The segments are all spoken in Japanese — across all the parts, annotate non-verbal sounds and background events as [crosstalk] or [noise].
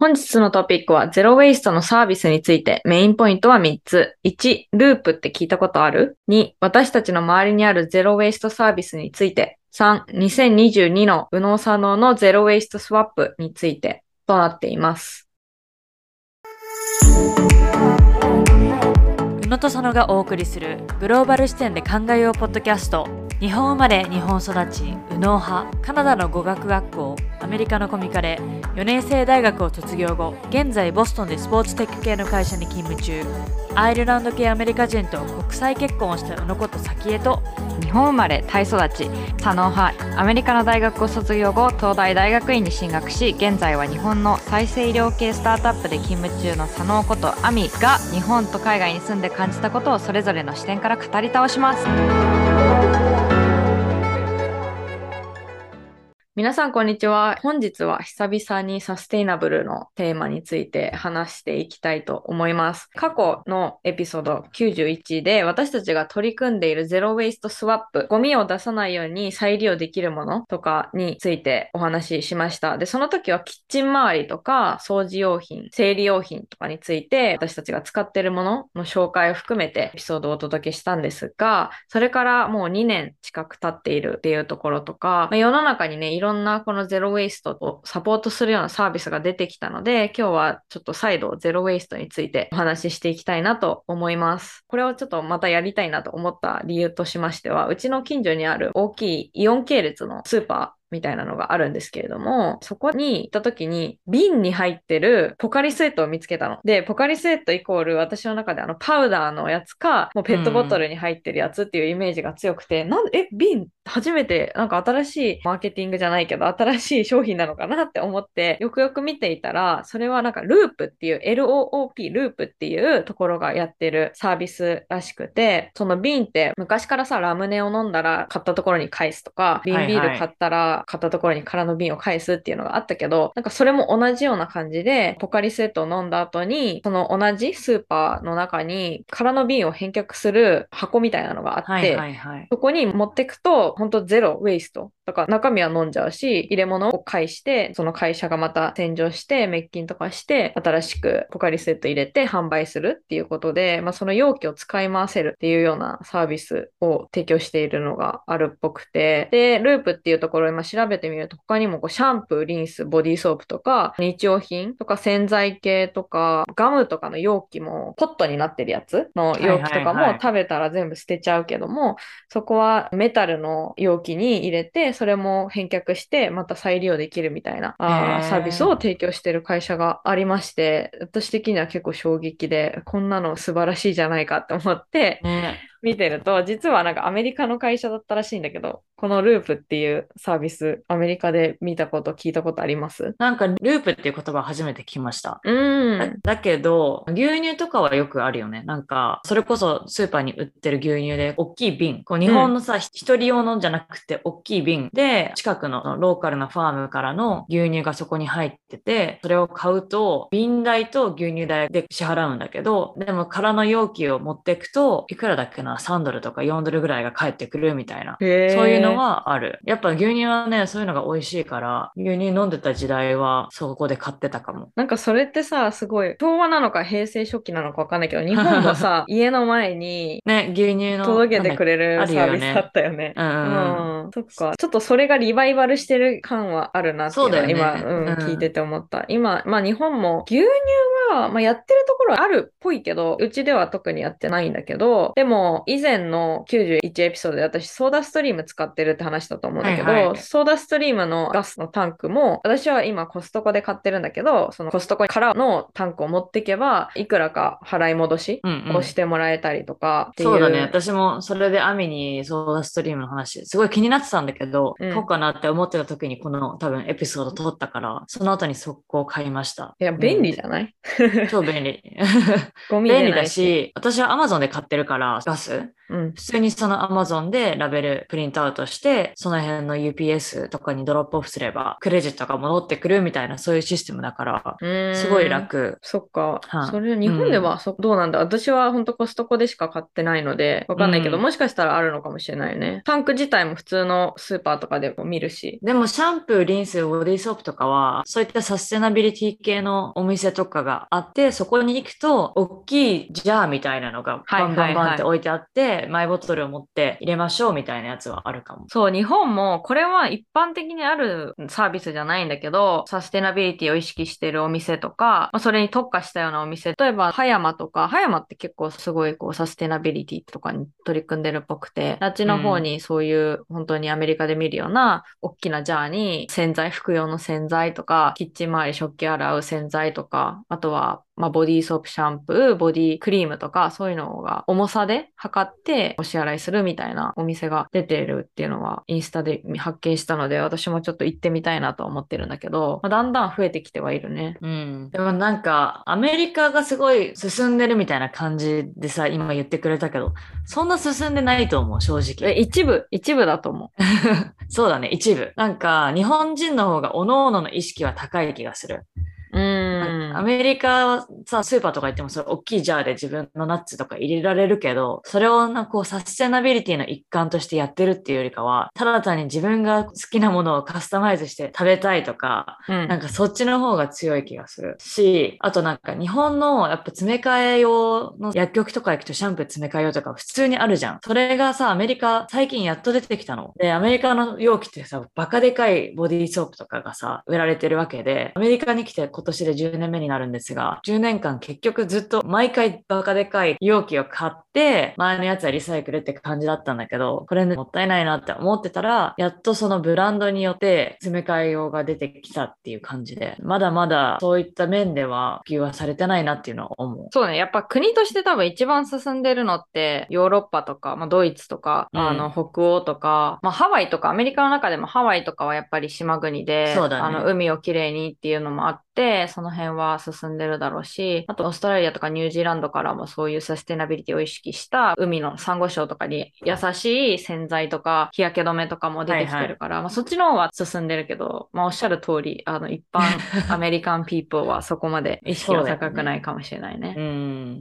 本日のトピックはゼロウェイストのサービスについてメインポイントは3つ。1、ループって聞いたことある ?2、私たちの周りにあるゼロウェイストサービスについて。3、2022の右脳左脳のゼロウェイストスワップについてとなっています。宇野と佐野がお送りするグローバル視点で考えようポッドキャスト日本生まれ日本育ち右脳派カナダの語学学校アメリカのコミカレ4年生大学を卒業後現在ボストンでスポーツテック系の会社に勤務中アイルランド系アメリカ人と国際結婚をした宇野こと早紀江と日本生まれ、タイ育ち、左脳派、アメリカの大学を卒業後、東大大学院に進学し、現在は日本の再生医療系スタートアップで勤務中の左脳ことアミが、日本と海外に住んで感じたことをそれぞれの視点から語り倒します。皆さん、こんにちは。本日は久々にサステイナブルのテーマについて話していきたいと思います。過去のエピソード91で私たちが取り組んでいるゼロウェイストスワップ、ゴミを出さないように再利用できるものとかについてお話ししました。で、その時はキッチン周りとか掃除用品、生理用品とかについて私たちが使っているものの紹介を含めてエピソードをお届けしたんですが、それからもう2年近く経っているっていうところとか、まあ世の中にね、いろろんなこのゼロウェイストをサポートするようなサービスが出てきたので、今日はちょっと再度ゼロウェイストについてお話ししていきたいなと思います。これをちょっとまたやりたいなと思った理由としましては、うちの近所にある大きいイオン系列のスーパーみたいなのがあるんですけれども、そこに行った時に瓶に入ってるポカリスエットを見つけたの。で、ポカリスエットイコール私の中であのパウダーのやつか、もうペットボトルに入ってるやつっていうイメージが強くて、なんで、え、瓶初めてなんか新しいマーケティングじゃないけど、新しい商品なのかなって思って、よくよく見ていたら、それはなんかループっていう LOOP、ループっていうところがやってるサービスらしくて、その瓶って昔からさ、ラムネを飲んだら買ったところに返すとか、瓶ビール買ったら買ったところに空の瓶を返すっていうのがあったけど、なんかそれも同じような感じで、ポカリスエットを飲んだ後に、その同じスーパーの中に空の瓶を返却する箱みたいなのがあって、はいはいはい。そこに持ってくと、本当ゼロウェイスト。だから中身は飲んじゃうし、入れ物を返して、その会社がまた洗浄して、滅菌とかして、新しくポカリスエット入れて販売するっていうことで、まあその容器を使い回せるっていうようなサービスを提供しているのがあるっぽくて、で、ループっていうところを今調べてみると、他にもこうシャンプー、リンス、ボディーソープとか、日用品とか洗剤系とか、ガムとかの容器も、ポットになってるやつの容器とかも食べたら全部捨てちゃうけども、そこはメタルの容器に入れて、それも返却して、また再利用できるみたいなあーサービスを提供している会社がありまして、私的には結構衝撃で、こんなの素晴らしいじゃないかって思ってね。見てると、実はなんかアメリカの会社だったらしいんだけど、このループっていうサービス、アメリカで見たこと、聞いたことあります？なんかループっていう言葉初めて聞きましたうーん。だけど、牛乳とかはよくあるよね。なんか、それこそスーパーに売ってる牛乳で、大きい瓶。こう日本のさ、一人用のじゃなくて、大きい瓶で、近くのローカルなファームからの牛乳がそこに入ってて、それを買うと、瓶代と牛乳代で支払うんだけど、でも空の容器を持っていくと、いくらだっけな、3ドルとか4ドルぐらいが返ってくるみたいな。そういうのはある。やっぱ牛乳はね、そういうのが美味しいから、牛乳飲んでた時代はそこで買ってたかも。なんかそれってさ、すごい、昭和なのか平成初期なのかわかんないけど、[laughs] 日本もさ、家の前にね、牛乳の。届けてくれるサービスだったよね。よねうんうんそっか。ちょっぽそれがリバイバルしてる感はあるなっていうだよ今、ねうん、うん聞いてて思った。今、まあ日本も牛乳は、まあ、やってるところあるっぽいけど、うちでは特にやってないんだけど、でも以前の91エピソードで私ソーダストリーム使ってるって話だと思うんだけど、はいはいソーダストリームのガスのタンクも、私は今コストコで買ってるんだけど、そのコストコからのタンクを持っていけば、いくらか払い戻しうんうんをしてもらえたりとかっていう。そうだね。私もそれでアミにソーダストリームの話、すごい気になってたんだけど、うん買おうかなって思ってた時にこの多分エピソード撮ったから、その後に速攻買いました。いや、便利じゃゃない、ん。超便利。[laughs] ゴミ便利だし。し、私は Amazon で買ってるから、ガス。うん。普通にその Amazon でラベルプリントアウトして、その辺の UPS とかにドロップオフすれば、クレジットが戻ってくるみたいな、そういうシステムだから、すごい。楽。そっか。はいそれ、日本では、そどうなんだ？私は本当コストコでしか買ってないので、わかんないけど、うんもしかしたらあるのかもしれないよね。タンク自体も普通のスーパーとかでも見るし。でもシャンプー、リンス、ボディーソープとかは、そういったサステナビリティ系のお店とかがあって、そこに行くと、大きいジャーみたいなのがはいバンバンバンってはい置いてあって、マイボトルを持って入れましょうみたいなやつはあるかも。そう、日本もこれは一般的にあるサービスじゃないんだけど、サステナビリティを意識しているお店とか、まあ、それに特化したようなお店、例えば葉山とか、葉山って結構すごいこうサステナビリティとかに取り組んでるっぽくて、あっちの方にそういう本当にアメリカで見るような大きなジャーに洗剤、服用の洗剤とか、キッチン周り食器洗う洗剤とか、あとはまあ、ボディーソープ、シャンプー、ボディクリームとか、そういうのが重さで測ってお支払いするみたいなお店が出てるっていうのはインスタで発見したので、私もちょっと行ってみたいなと思ってるんだけど、まあ、だんだん増えてきてはいるね。うん。でもなんか、アメリカがすごい進んでるみたいな感じでさ、今言ってくれたけど、そんな進んでないと思う、正え、直。一部、一部だと思 [laughs] そうだね、一部。なんか、日本人の方が各々の意識は高い気がする。う。うーん。アメリカはさ、スーパーとか行ってもそれ大きいジャーで自分のナッツとか入れられるけど、それをなこうサステナビリティの一環としてやってるっていうよりかは、ただ単に自分が好きなものをカスタマイズして食べたいとか、うんなんかそっちの方が強い気がするし、あとなんか日本のやっぱ詰め替え用の薬局とか行くとシャンプー詰め替え用とか普通にあるじゃん。それがさ、アメリカ最近やっと出てきたの。で、アメリカの容器ってさ、バカでかいボディーソープとかがさ、売られてるわけで、アメリカに来て今年で10年目になるんですが、10年間結局ずっと毎回バカでかい容器を買って、前のやつはリサイクルって感じだったんだけど、これね、もったいないなって思ってたら、やっとそのブランドによって詰め替え用が出てきたっていう感じで、まだまだそういった面では普及はされてないなっていうのは思う。そうね。やっぱ国として多分一番進んでるのって、ヨーロッパとか、まあ、ドイツとか、うんあの、北欧とか、まあ、ハワイとか、アメリカの中でもハワイとかはやっぱり島国で、ねあの、海をきれいにっていうのもあって、その辺は進んでるだろうし、あと、オーストラリアとかニュージーランドからもそういうサステナビリティを意識した、海のサンゴ礁とかに優しい洗剤とか、日焼け止めとかも出てきてるから、まあ、そっちの方は進んでるけど、まあ、おっしゃる通り、あの、一般 [laughs] アメリカンピーポーはそこまで意識は高くないかもしれないね。うん。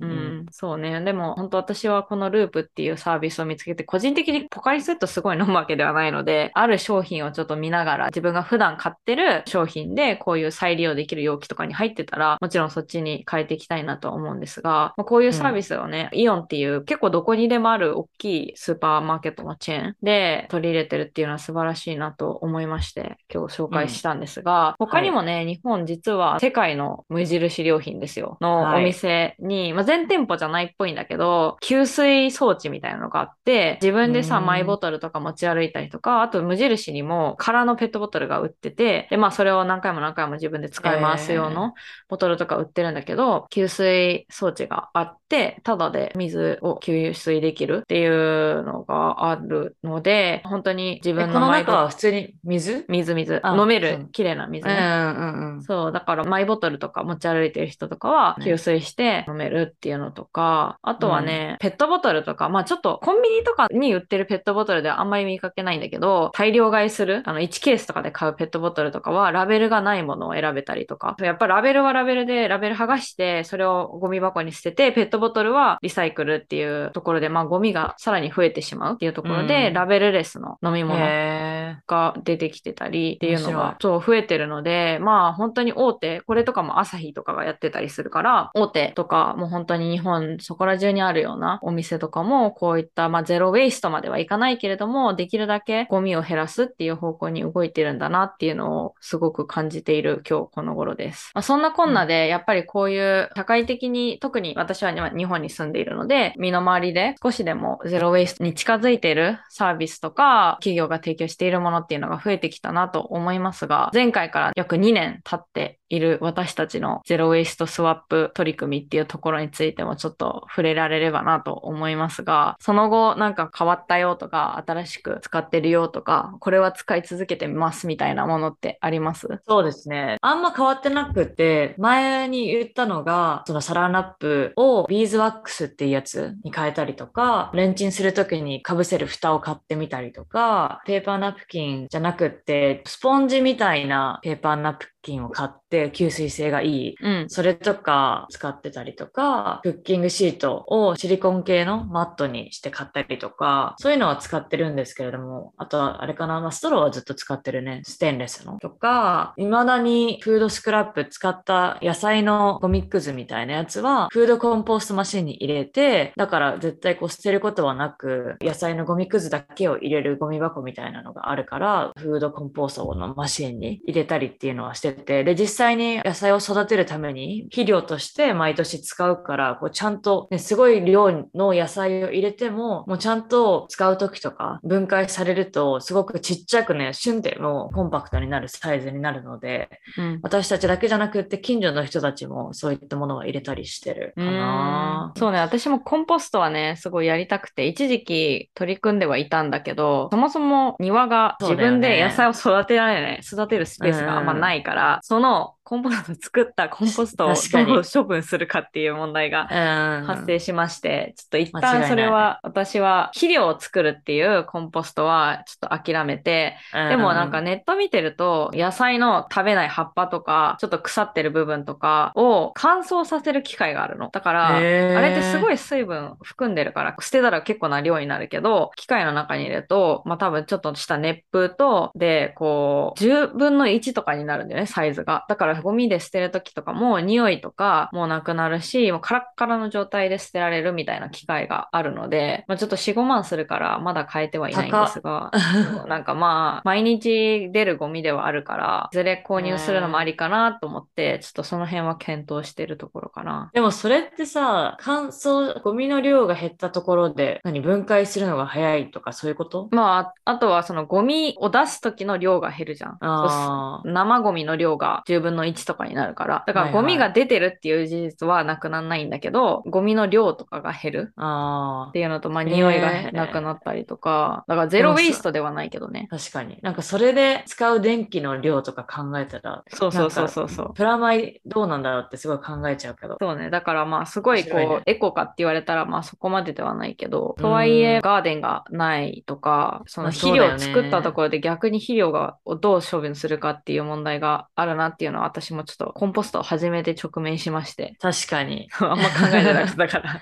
うん、そうね。でも本当私はこのループっていうサービスを見つけて、個人的にポカリスエットすごい飲むわけではないので、ある商品をちょっと見ながら、自分が普段買ってる商品でこういう再利用できる容器とかに入ってたら、もちろんそっちに変えていきたいなとは思うんですが、まあこういうサービスをね、イオンっていう結構どこにでもある大きいスーパーマーケットのチェーンで取り入れてるっていうのは素晴らしいなと思いまして、今日紹介したんですが、他にもね、日本実は世界の無印良品ですよ、のはい。お店に、まあ、全店舗じゃないっぽいんだけど、給水装置みたいなのがあって、自分でさ、うんマイボトルとか持ち歩いたりとか、あと無印にも空のペットボトルが売ってて、で、まあそれを何回も何回も自分で使い回す用のボトルとか売ってるんだけど、給水装置があって、ただで水を給水できるっていうのがあるので、本当に自え分このマイボは普通に水？水水、あ飲める綺麗な水ね。うんうんうん。そう、だからマイボトルとか持ち歩いてる人とかはね。給水して飲めるっていうのとか、あとはね、ペットボトルとか、まあちょっとコンビニとかに売ってるペットボトルではあんまり見かけないんだけど、大量買いする、あの1ケースとかで買うペットボトルとかはラベルがないものを選べたりとか、やっぱラベルはラベルでラベル剥がして、それをゴミ箱に捨てて、ペットボトルはリサイクルっていうところで、まあゴミがさらに増えてしまうっていうところで、うん。ラベルレスの飲み物へが出てきてたりっていうのがそう増えてるのでまあ本当に大手これとかもアサヒとかがやってたりするから大手とかもう本当に日本そこら中にあるようなお店とかもこういった、まあ、ゼロウェイストまではいかないけれどもできるだけゴミを減らすっていう方向に動いてるんだなっていうのをすごく感じている今日この頃です。まあ、そんなこんなでやっぱりこういう社会的に特に私は今日本に住んでいるので身の回りで少しでもゼロウェイストに近づいているサービスとか企業が提供しているものっていうのが増えてきたなと思いますが前回から約2年経っている私たちのゼロウェイストスワップ取り組みっていうところについてもちょっと触れられればなと思いますが、その後なんか変わったよとか、新しく使ってるよとか、これは使い続けてますみたいなものってあります？そうですね。あんま変わってなくて、前に言ったのが、そのサランラップをビーズワックスっていうやつに変えたりとか、レンチンするときに被せる蓋を買ってみたりとか、ペーパーナプキンじゃなくって、スポンジみたいなペーパーナプ菌を買って吸水性がいい、うん、それとか使ってたりとか、クッキングシートをシリコン系のマットにして買ったりとか、そういうのは使ってるんですけれども、あとはあれかな、まあ、ストローはずっと使ってるね、ステンレスの。とか、未だにフードスクラップ使った野菜のゴミくずみたいなやつは、フードコンポーストマシンに入れて、だから絶対こう捨てることはなく、野菜のゴミくずだけを入れるゴミ箱みたいなのがあるから、フードコンポーストのマシンに入れたりっていうのはしててて、で、実際に野菜を育てるために肥料として毎年使うから、こうちゃんと、ね、すごい量の野菜を入れても、もうちゃんと使う時とか分解されると、すごくちっちゃくね、旬でもコンパクトになるサイズになるので、うん、私たちだけじゃなくて近所の人たちもそういったものは入れたりしてるかな。そうね、私もコンポストはね、すごいやりたくて、一時期取り組んではいたんだけど、そもそも庭が自分で野菜を育てられない、ね、育てるスペースがあんまないから、そのコンポスト作ったコンポストをどう処分するかっていう問題が発生しまして、ちょっと一旦それは私は肥料を作るっていうコンポストはちょっと諦めて、でもなんかネット見てると野菜の食べない葉っぱとか、ちょっと腐ってる部分とかを乾燥させる機械があるの。だから、あれってすごい水分含んでるから、捨てたら結構な量になるけど、機械の中に入れると、まあ多分ちょっとした熱風と、で、こう、10分の1とかになるんだよね、サイズが。だからゴミで捨てる時とかも匂いとかもうなくなるし、もうカラッカラの状態で捨てられるみたいな機械があるので、まあ、ちょっと4、5万するからまだ変えてはいないんですが、なんかまあ、毎日出るゴミではあるから、いずれ購入するのもありかなと思って、ちょっとその辺は検討してるところかな。でもそれってさ、乾燥、ゴミの量が減ったところで、何、分解するのが早いとかそういうこと？まあ、あとはそのゴミを出す時の量が減るじゃん。生ゴミの量が10分の1とかになるから。だからゴミが出てるっていう事実はなくならないんだけど、はいはい、ゴミの量とかが減るっていうのと、まあ匂いがなくなったりとか、だからゼロウェイストではないけどね。確かに。なんかそれで使う電気の量とか考えたら、そうそうそうそうそう。プラマイどうなんだろうってすごい考えちゃうけど。そうね。だからまあすごいこう、ね、エコかって言われたらまあそこまでではないけど、とはいえガーデンがないとか、その肥料を作ったところで逆に肥料がをどう処分するかっていう問題があるなっていうのは私もちょっとコンポストを始めて直面しまして。確かに。[laughs] あんま考えてなかったから。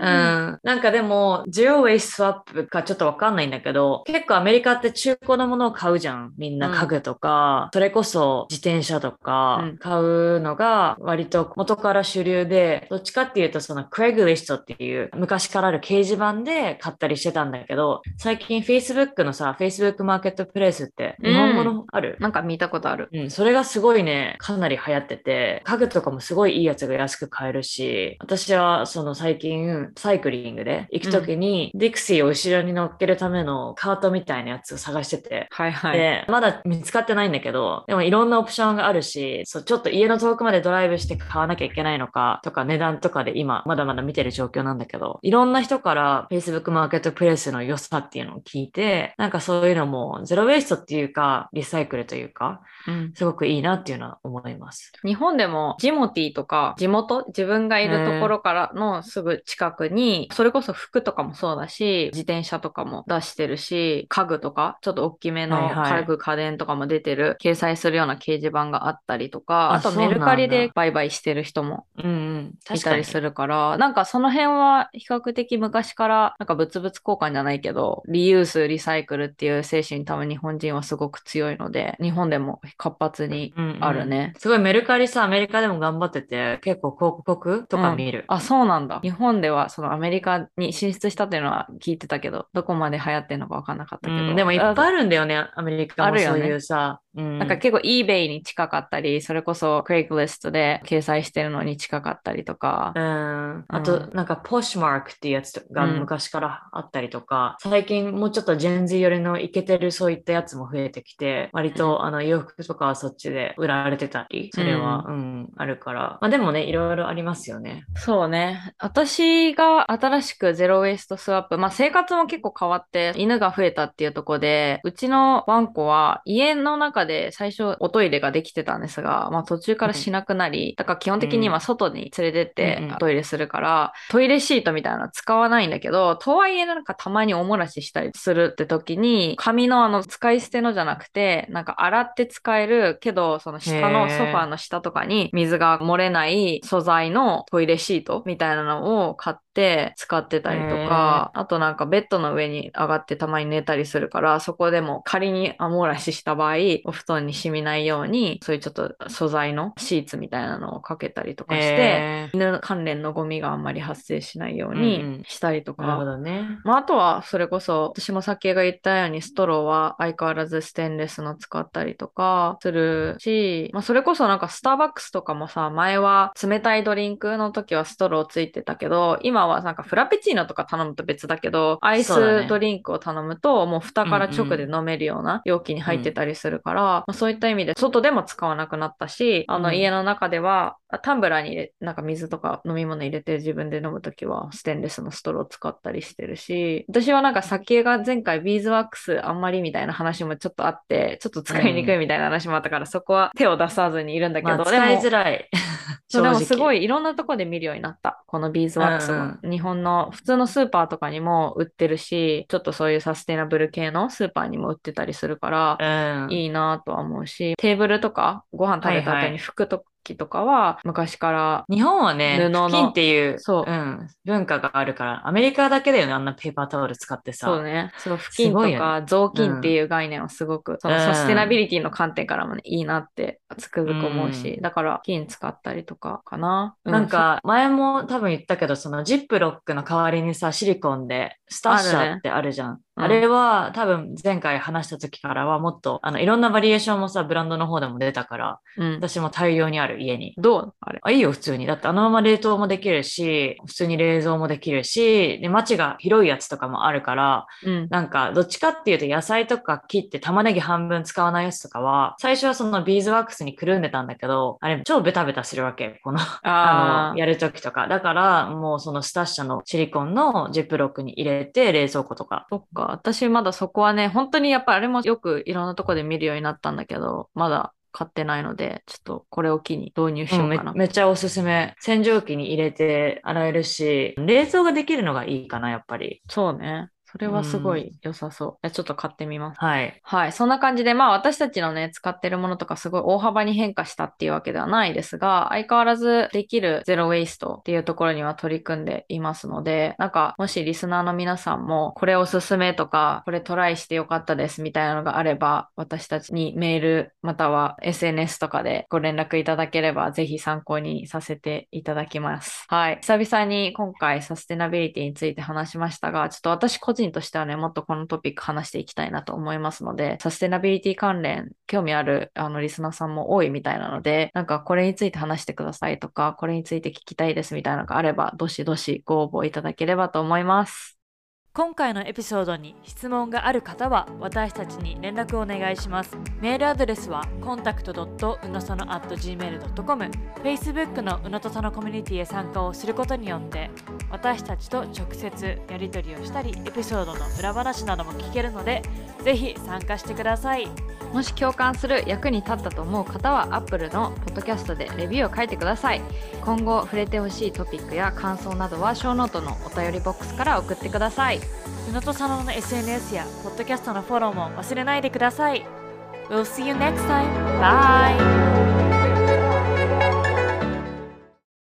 [laughs] うん。なんかでも、ジオウェイスワップかちょっとわかんないんだけど、結構アメリカって中古のものを買うじゃん。みんな家具とか、うん、それこそ自転車とか買うのが割と元から主流で、どっちかっていうとそのクレグリストっていう昔からある掲示板で買ったりしてたんだけど、最近 Facebook のさ、Facebook マーケットプレイスって日本語のある、うん、なんか見たことある。うん、それがすごいね、かなり流行ってて、家具とかもすごいいいやつが安く買えるし、私はその最近サイクリングで行くときに、ディクシーを後ろに乗っけるためのカートみたいなやつを探してて、はいはい。で、まだ見つかってないんだけど、でもいろんなオプションがあるし、そう、ちょっと家の遠くまでドライブして買わなきゃいけないのかとか値段とかで今まだまだ見てる状況なんだけど、いろんな人から Facebook マーケットプレイスの良さっていうのを聞いて、なんかそういうのもゼロウェイストっていうか、リサイクルというか、うん、すごくいいなっていうのは思います。日本でもジモティとか地元、自分がいるところからのすぐ近くに、それこそ服とかもそうだし、自転車とかも出してるし、家具とか、ちょっと大きめの家具、家電とかも出てる、掲載するような掲示板があったりとか、あとメルカリで売買してる人もいたりするから、なんかその辺は比較的昔からなんか物々交換じゃないけど、リユース、リサイクルっていう精神多分日本人はすごく強いので、日本でも活発にあるね。うんうん、すごいメルカリさ、アメリカでも頑張ってて、結構広告とか見る。うん、あ、そうなんだ。日本ではがそのアメリカに進出したっていうのは聞いてたけど、どこまで流行ってるのか分かんなかったけど。うんでもいっぱいあるんだよね、アメリカもそういうさ。うんなんか結構 eBay に近かったり、それこそ Craigslist で掲載してるのに近かったりとかう。ん、あと、なんか、ポッシュマークっていうやつがうん昔からあったりとか、最近もうちょっとジェンズ寄りのイケてるそういったやつも増えてきて、割と、あの洋服とかはそっちで売られてたり、それは、うん、あるから。まあでもね、いろいろありますよね。そうね。私が新しくゼロウェイストスワップ、まあ生活も結構変わって犬が増えたっていうところで、うちのワンコは家の中で最初おトイレができてたんですが、まあ途中からしなくなり、だから基本的には外に連れてってうんうん。トイレするから、トイレシートみたいなの使わないんだけど、とはいえなんかたまにおもらししたりするって時に、紙のあの使い捨てのじゃなくて、なんか洗って使えるけど、その下のソファーの下とかに水が漏れない素材のトイレシートみたいなのを買って使ってたりとか、あとなんかベッドの上に上がってたまに寝たりするから、そこでも仮にアモーラシした場合、お布団に染みないように、そういうちょっと素材のシーツみたいなのをかけたりとかして、へ犬関連のゴミがあんまり発生しないよううんうん。にしたりとか、どね。まあ、あとは、それこそ、私も先が言ったように、ストローは相変わらずステンレスの使ったりとかするし、まあ、それこそなんかスターバックスとかもさ、前は冷たいドリンクの時はストローついてたけど、今はなんかフラペチーノとか頼むと別だけど、アイスドリンクを頼むと、もう蓋から直で飲めるような容器に入ってたりするから、まあ、そういった意味で、外でも使わなくなったし、あのうん家の中では、タンブラーになんか水とか飲み物入れて自分で飲むときはステンレスのストロー使ったりしてるし、私はなんか先が前回ビーズワックスあんまりみたいな話もちょっとあって、ちょっと使いにくいみたいな話もあったから、そこは手を出さずにいるんだけど、まあ、使いづい。らい。そうでもすごい。いいろんなとこで見るようになった。このビーズワックスも。うん日本の普通のスーパーとかにも売ってるし、ちょっとそういうサステナブル系のスーパーにも売ってたりするから、うん。いいなとは思うし、テーブルとかご飯食べた後にはいはい拭くとかは、昔から、日本はね、布の布巾っていう、そう。うん、文化があるから、アメリカだけだよね、あんなペーパータオル使ってさ。そうね、そう、布巾とすごいよか雑巾っていう概念はすごく、そのうん。サステナビリティの観点からもね、いいなってつくづく思うし、うん。だから、布巾使ったりとかかな。うなん、か、前も多分言ったけど、そのジップロックの代わりにさ、シリコンでスタッシャーってあるじゃん。あうんれは多分前回話した時からはもっと、あの、いろんなバリエーションもさ、ブランドの方でも出たから、うん、私も大量にある家に。どう？あれ。あ、いいよ、普通に。だってあのまま冷凍もできるし、普通に冷蔵もできるし、で、街が広いやつとかもあるから、うん。なんか、どっちかっていうと野菜とか切って玉ねぎ半分使わないやつとかは、最初はそのビーズワックスにくるんでたんだけど、あれ超ベタベタするわけ。この、あの、やるときとか。だから、もうそのスタッシャのシリコンのジップロックに入れて冷蔵庫とか。そっか。私まだそこはね、本当にやっぱりあれもよくいろんなとこで見るようになったんだけど、まだ買ってないので、ちょっとこれを機に導入しうんめようかな。めっちゃおすすめ。洗浄機に入れて洗えるし、冷蔵ができるのがいいかな、やっぱり。そうね。それはすごい良さそう。いやちょっと買ってみます。はい。はい。そんな感じで、まあ私たちのね、使ってるものとかすごい大幅に変化したっていうわけではないですが、相変わらずできるゼロウェイストっていうところには取り組んでいますので、なんかもしリスナーの皆さんもこれおすすめとか、これトライしてよかったですみたいなのがあれば、私たちにメールまたは SNS とかでご連絡いただければ、ぜひ参考にさせていただきます。はい。久々に今回サステナビリティについて話しましたが、ちょっと私個人としてはね、もっとこのトピック話していきたいなと思いますので、サステナビリティ関連、興味あるあのリスナーさんも多いみたいなので、なんかこれについて話してくださいとか、これについて聞きたいですみたいなのがあれば、どしどしご応募いただければと思います。今回のエピソードに質問がある方は私たちに連絡をお願いします。メールアドレスは contact.unosono.gmail.com Facebook のうのとそのコミュニティへ参加をすることによって私たちと直接やり取りをしたりエピソードの裏話なども聞けるのでぜひ参加してください。もし共感する役に立ったと思う方は Apple のポッドキャストでレビューを書いてください今後触れてほしいトピックや感想などはショーノートのお便りボックスから送ってください宇野とさのの SNS やポッドキャストのフォローも忘れないでください。We'll see you next time. Bye!